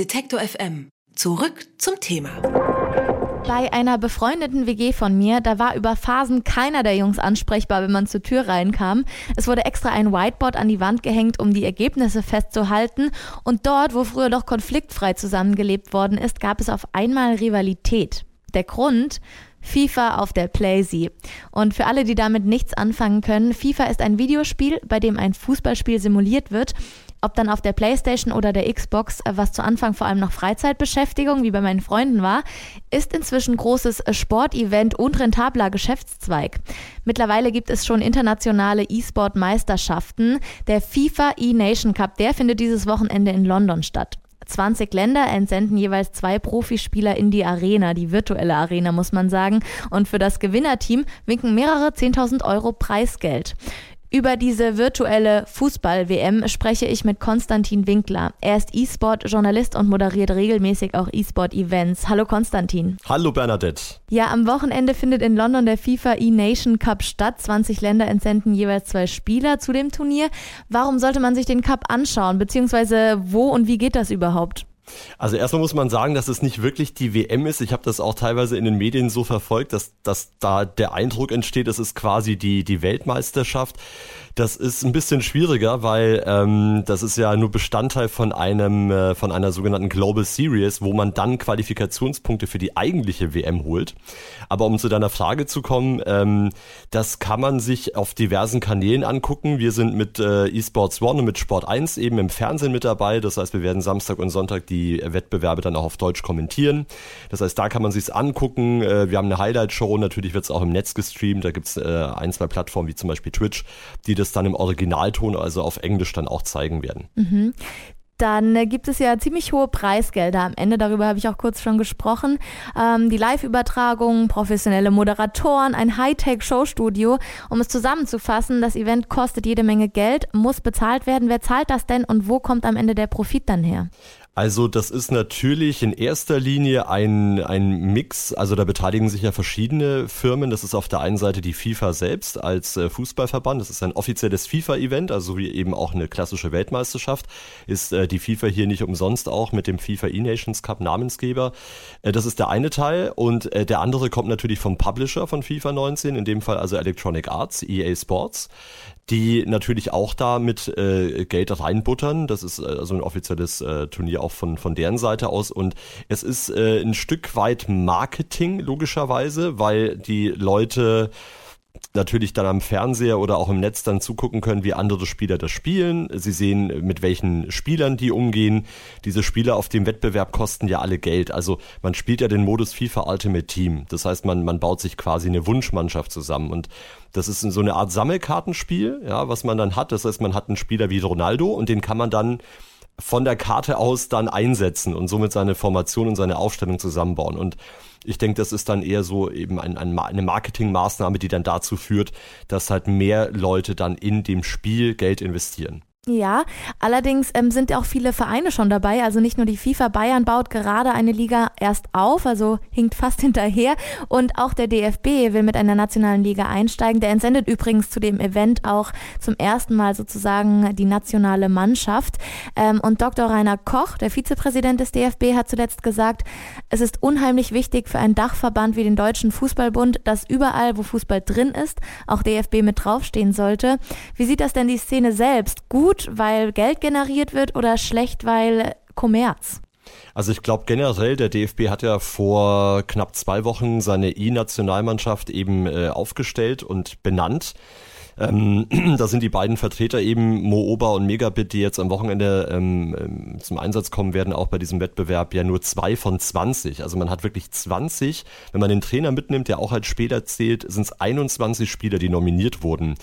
Detektor FM. Zurück zum Thema. Bei einer befreundeten WG von mir, da war über Phasen keiner der Jungs ansprechbar, wenn man zur Tür reinkam. Es wurde extra ein Whiteboard an die Wand gehängt, um die Ergebnisse festzuhalten. Und dort, wo früher doch konfliktfrei zusammengelebt worden ist, gab es auf einmal Rivalität. Der Grund? FIFA auf der PlayZ. Und für alle, die damit nichts anfangen können, FIFA ist ein Videospiel, bei dem ein Fußballspiel simuliert wird. Ob dann auf der Playstation oder der Xbox, äh, was zu Anfang vor allem noch Freizeitbeschäftigung, wie bei meinen Freunden war, ist inzwischen großes äh, Sportevent und rentabler Geschäftszweig. Mittlerweile gibt es schon internationale E-Sport-Meisterschaften. Der FIFA E-Nation Cup, der findet dieses Wochenende in London statt. 20 Länder entsenden jeweils zwei Profispieler in die Arena, die virtuelle Arena muss man sagen. Und für das Gewinnerteam winken mehrere 10.000 Euro Preisgeld. Über diese virtuelle Fußball-WM spreche ich mit Konstantin Winkler. Er ist E-Sport-Journalist und moderiert regelmäßig auch E-Sport-Events. Hallo Konstantin. Hallo Bernadette. Ja, am Wochenende findet in London der FIFA E-Nation Cup statt. 20 Länder entsenden jeweils zwei Spieler zu dem Turnier. Warum sollte man sich den Cup anschauen? Beziehungsweise wo und wie geht das überhaupt? Also erstmal muss man sagen, dass es nicht wirklich die WM ist. Ich habe das auch teilweise in den Medien so verfolgt, dass, dass da der Eindruck entsteht, es ist quasi die, die Weltmeisterschaft. Das ist ein bisschen schwieriger, weil ähm, das ist ja nur Bestandteil von einem äh, von einer sogenannten Global Series, wo man dann Qualifikationspunkte für die eigentliche WM holt. Aber um zu deiner Frage zu kommen, ähm, das kann man sich auf diversen Kanälen angucken. Wir sind mit äh, eSports One und mit Sport 1 eben im Fernsehen mit dabei. Das heißt, wir werden Samstag und Sonntag die Wettbewerbe dann auch auf Deutsch kommentieren. Das heißt, da kann man sich's angucken. Äh, wir haben eine Highlight-Show, natürlich wird's auch im Netz gestreamt. Da gibt's äh, ein, zwei Plattformen wie zum Beispiel Twitch, die das dann im Originalton, also auf Englisch, dann auch zeigen werden. Mhm. Dann äh, gibt es ja ziemlich hohe Preisgelder am Ende, darüber habe ich auch kurz schon gesprochen. Ähm, die Live-Übertragung, professionelle Moderatoren, ein Hightech-Showstudio. Um es zusammenzufassen, das Event kostet jede Menge Geld, muss bezahlt werden. Wer zahlt das denn und wo kommt am Ende der Profit dann her? Also das ist natürlich in erster Linie ein, ein Mix, also da beteiligen sich ja verschiedene Firmen. Das ist auf der einen Seite die FIFA selbst als äh, Fußballverband. Das ist ein offizielles FIFA-Event, also wie eben auch eine klassische Weltmeisterschaft. Ist äh, die FIFA hier nicht umsonst auch mit dem FIFA E-Nations Cup Namensgeber. Äh, das ist der eine Teil und äh, der andere kommt natürlich vom Publisher von FIFA 19, in dem Fall also Electronic Arts, EA Sports die natürlich auch da mit äh, Geld reinbuttern. Das ist äh, also ein offizielles äh, Turnier auch von, von deren Seite aus. Und es ist äh, ein Stück weit Marketing, logischerweise, weil die Leute natürlich dann am Fernseher oder auch im Netz dann zugucken können, wie andere Spieler das spielen. Sie sehen, mit welchen Spielern die umgehen. Diese Spieler auf dem Wettbewerb kosten ja alle Geld. Also man spielt ja den Modus FIFA Ultimate Team. Das heißt, man, man baut sich quasi eine Wunschmannschaft zusammen. Und das ist so eine Art Sammelkartenspiel, ja, was man dann hat. Das heißt, man hat einen Spieler wie Ronaldo und den kann man dann von der Karte aus dann einsetzen und somit seine Formation und seine Aufstellung zusammenbauen. Und ich denke, das ist dann eher so eben ein, ein, eine Marketingmaßnahme, die dann dazu führt, dass halt mehr Leute dann in dem Spiel Geld investieren. Ja, allerdings ähm, sind auch viele Vereine schon dabei. Also nicht nur die FIFA, Bayern baut gerade eine Liga erst auf, also hinkt fast hinterher. Und auch der DFB will mit einer nationalen Liga einsteigen. Der entsendet übrigens zu dem Event auch zum ersten Mal sozusagen die nationale Mannschaft. Ähm, und Dr. Rainer Koch, der Vizepräsident des DFB, hat zuletzt gesagt, es ist unheimlich wichtig für einen Dachverband wie den Deutschen Fußballbund, dass überall, wo Fußball drin ist, auch DFB mit draufstehen sollte. Wie sieht das denn die Szene selbst? Gut gut, weil Geld generiert wird oder schlecht, weil Kommerz? Also ich glaube generell, der DFB hat ja vor knapp zwei Wochen seine E-Nationalmannschaft eben äh, aufgestellt und benannt. Ähm, da sind die beiden Vertreter eben Mo Ober und Megabit, die jetzt am Wochenende ähm, ähm, zum Einsatz kommen werden, auch bei diesem Wettbewerb, ja nur zwei von 20. Also man hat wirklich 20. Wenn man den Trainer mitnimmt, der auch als Spieler zählt, sind es 21 Spieler, die nominiert wurden.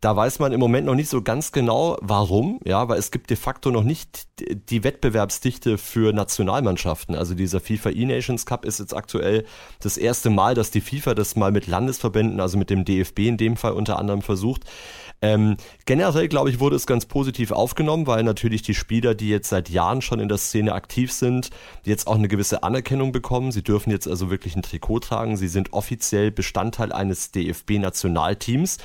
Da weiß man im Moment noch nicht so ganz genau, warum, ja, weil es gibt de facto noch nicht die Wettbewerbsdichte für Nationalmannschaften. Also dieser FIFA E-Nations Cup ist jetzt aktuell das erste Mal, dass die FIFA das mal mit Landesverbänden, also mit dem DFB in dem Fall unter anderem versucht. Ähm, generell, glaube ich, wurde es ganz positiv aufgenommen, weil natürlich die Spieler, die jetzt seit Jahren schon in der Szene aktiv sind, jetzt auch eine gewisse Anerkennung bekommen. Sie dürfen jetzt also wirklich ein Trikot tragen. Sie sind offiziell Bestandteil eines DFB-Nationalteams.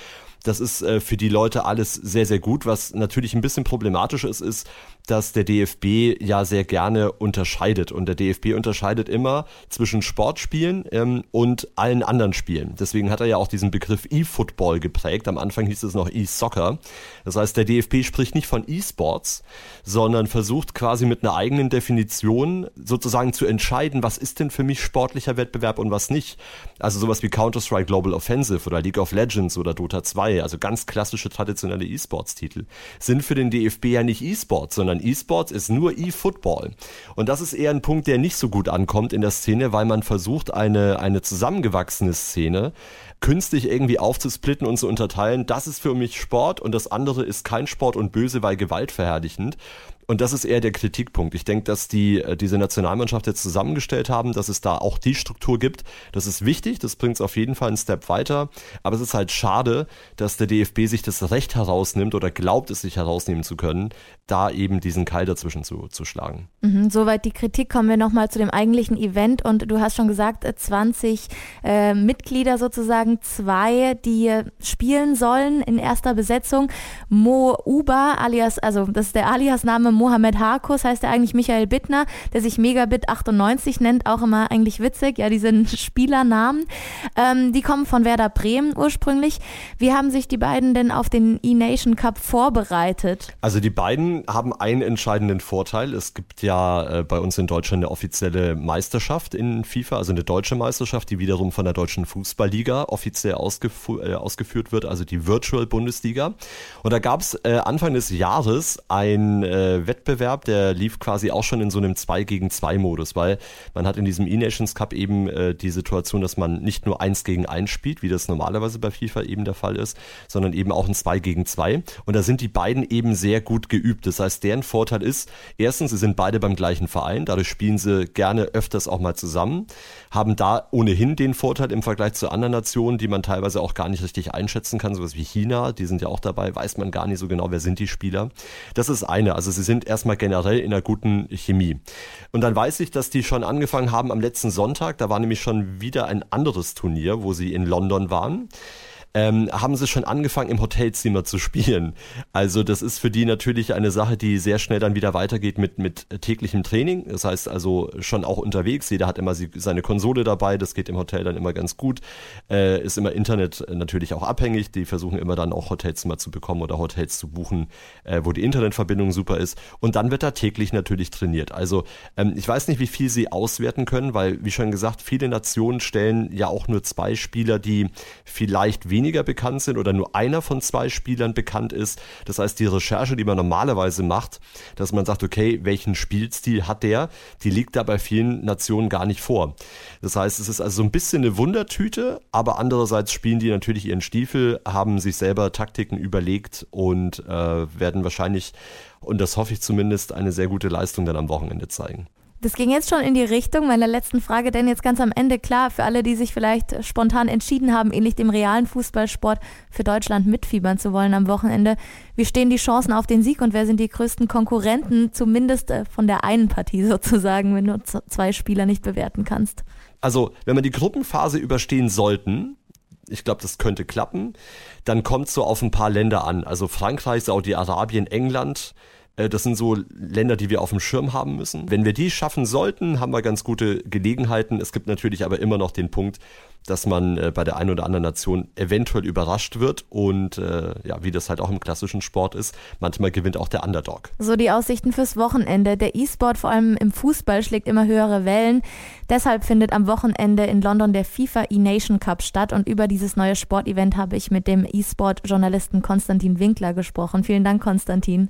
Das ist äh, für die Leute alles sehr, sehr gut. Was natürlich ein bisschen problematisch ist, ist, dass der DFB ja sehr gerne unterscheidet. Und der DFB unterscheidet immer zwischen Sportspielen ähm, und allen anderen Spielen. Deswegen hat er ja auch diesen Begriff E-Football geprägt. Am Anfang hieß es noch E-Soccer. Das heißt, der DFB spricht nicht von E-Sports, sondern versucht quasi mit einer eigenen Definition sozusagen zu entscheiden, was ist denn für mich sportlicher Wettbewerb und was nicht. Also sowas wie Counter-Strike Global Offensive oder League of Legends oder Dota 2, also ganz klassische traditionelle E-Sports-Titel, sind für den DFB ja nicht E-Sports, sondern E-Sports ist nur E-Football. Und das ist eher ein Punkt, der nicht so gut ankommt in der Szene, weil man versucht, eine, eine zusammengewachsene Szene künstlich irgendwie aufzusplitten und zu unterteilen, das ist für mich Sport und das andere ist kein Sport und böse, weil gewaltverherrlichend. Und das ist eher der Kritikpunkt. Ich denke, dass die äh, diese Nationalmannschaft jetzt zusammengestellt haben, dass es da auch die Struktur gibt. Das ist wichtig, das bringt es auf jeden Fall einen Step weiter. Aber es ist halt schade, dass der DFB sich das Recht herausnimmt oder glaubt, es sich herausnehmen zu können, da eben diesen Keil dazwischen zu, zu schlagen. Mhm, soweit die Kritik. Kommen wir nochmal zu dem eigentlichen Event. Und du hast schon gesagt, 20 äh, Mitglieder sozusagen, zwei, die spielen sollen in erster Besetzung. Mo Uba alias, also das ist der Alias-Name Mohamed Harkus heißt er eigentlich Michael Bittner, der sich Megabit 98 nennt, auch immer eigentlich witzig, ja, diese Spielernamen. Ähm, die kommen von Werder Bremen ursprünglich. Wie haben sich die beiden denn auf den E-Nation Cup vorbereitet? Also die beiden haben einen entscheidenden Vorteil. Es gibt ja äh, bei uns in Deutschland eine offizielle Meisterschaft in FIFA, also eine deutsche Meisterschaft, die wiederum von der deutschen Fußballliga offiziell ausgef äh, ausgeführt wird, also die Virtual Bundesliga. Und da gab es äh, Anfang des Jahres ein äh, Wettbewerb, der lief quasi auch schon in so einem 2 gegen 2 Modus, weil man hat in diesem E-Nations Cup eben äh, die Situation, dass man nicht nur 1 gegen 1 spielt, wie das normalerweise bei FIFA eben der Fall ist, sondern eben auch ein 2 gegen 2. Und da sind die beiden eben sehr gut geübt. Das heißt, deren Vorteil ist, erstens, sie sind beide beim gleichen Verein, dadurch spielen sie gerne öfters auch mal zusammen, haben da ohnehin den Vorteil im Vergleich zu anderen Nationen, die man teilweise auch gar nicht richtig einschätzen kann, sowas wie China, die sind ja auch dabei, weiß man gar nicht so genau, wer sind die Spieler. Das ist eine, also sie sind sind erstmal generell in einer guten Chemie. Und dann weiß ich, dass die schon angefangen haben am letzten Sonntag, da war nämlich schon wieder ein anderes Turnier, wo sie in London waren ähm, haben sie schon angefangen im Hotelzimmer zu spielen. Also das ist für die natürlich eine Sache, die sehr schnell dann wieder weitergeht mit, mit täglichem Training. Das heißt also schon auch unterwegs. Jeder hat immer seine Konsole dabei. Das geht im Hotel dann immer ganz gut. Äh, ist immer Internet natürlich auch abhängig. Die versuchen immer dann auch Hotelzimmer zu bekommen oder Hotels zu buchen, äh, wo die Internetverbindung super ist. Und dann wird da täglich natürlich trainiert. Also ähm, ich weiß nicht, wie viel sie auswerten können, weil, wie schon gesagt, viele Nationen stellen ja auch nur zwei Spieler, die vielleicht weniger weniger bekannt sind oder nur einer von zwei Spielern bekannt ist. Das heißt, die Recherche, die man normalerweise macht, dass man sagt, okay, welchen Spielstil hat der, die liegt da bei vielen Nationen gar nicht vor. Das heißt, es ist also so ein bisschen eine Wundertüte, aber andererseits spielen die natürlich ihren Stiefel, haben sich selber Taktiken überlegt und äh, werden wahrscheinlich, und das hoffe ich zumindest, eine sehr gute Leistung dann am Wochenende zeigen. Das ging jetzt schon in die Richtung meiner letzten Frage, denn jetzt ganz am Ende klar, für alle, die sich vielleicht spontan entschieden haben, ähnlich dem realen Fußballsport für Deutschland mitfiebern zu wollen am Wochenende. Wie stehen die Chancen auf den Sieg und wer sind die größten Konkurrenten, zumindest äh, von der einen Partie sozusagen, wenn du zwei Spieler nicht bewerten kannst? Also, wenn wir die Gruppenphase überstehen sollten, ich glaube, das könnte klappen, dann kommt es so auf ein paar Länder an. Also Frankreich, Saudi-Arabien, England, äh, das sind so Länder, die wir auf dem Schirm haben müssen. Wenn wir die schaffen sollten, haben wir ganz gute Gelegenheiten. Es gibt natürlich aber immer noch den Punkt, dass man äh, bei der einen oder anderen Nation eventuell überrascht wird und äh, ja, wie das halt auch im klassischen Sport ist, manchmal gewinnt auch der Underdog. So die Aussichten fürs Wochenende. Der E-Sport, vor allem im Fußball, schlägt immer höhere Wellen. Deshalb findet am Wochenende in London der FIFA E-Nation Cup statt und über dieses neue Sportevent habe ich mit dem E-Sport-Journalisten Konstantin Winkler gesprochen. Vielen Dank, Konstantin.